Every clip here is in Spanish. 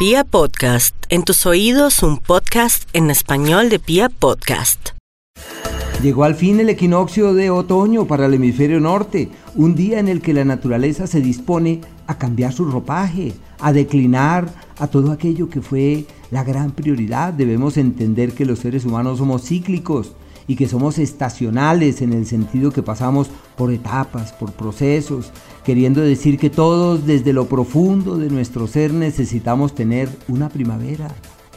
Pia Podcast, en tus oídos un podcast en español de Pia Podcast. Llegó al fin el equinoccio de otoño para el hemisferio norte, un día en el que la naturaleza se dispone a cambiar su ropaje, a declinar a todo aquello que fue la gran prioridad. Debemos entender que los seres humanos somos cíclicos y que somos estacionales en el sentido que pasamos por etapas, por procesos, queriendo decir que todos desde lo profundo de nuestro ser necesitamos tener una primavera,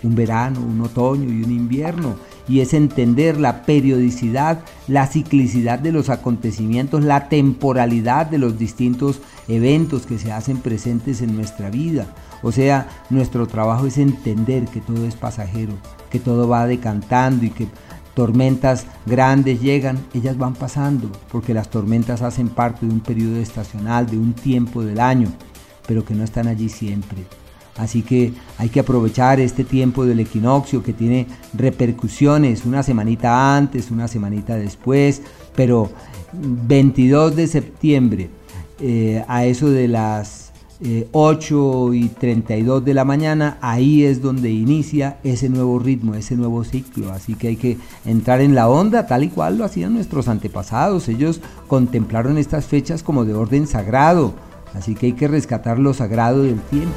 un verano, un otoño y un invierno. Y es entender la periodicidad, la ciclicidad de los acontecimientos, la temporalidad de los distintos eventos que se hacen presentes en nuestra vida. O sea, nuestro trabajo es entender que todo es pasajero, que todo va decantando y que tormentas grandes llegan, ellas van pasando, porque las tormentas hacen parte de un periodo estacional, de un tiempo del año, pero que no están allí siempre. Así que hay que aprovechar este tiempo del equinoccio que tiene repercusiones una semanita antes, una semanita después, pero 22 de septiembre eh, a eso de las 8 eh, y 32 de la mañana, ahí es donde inicia ese nuevo ritmo, ese nuevo ciclo. Así que hay que entrar en la onda tal y cual lo hacían nuestros antepasados. Ellos contemplaron estas fechas como de orden sagrado. Así que hay que rescatar lo sagrado del tiempo.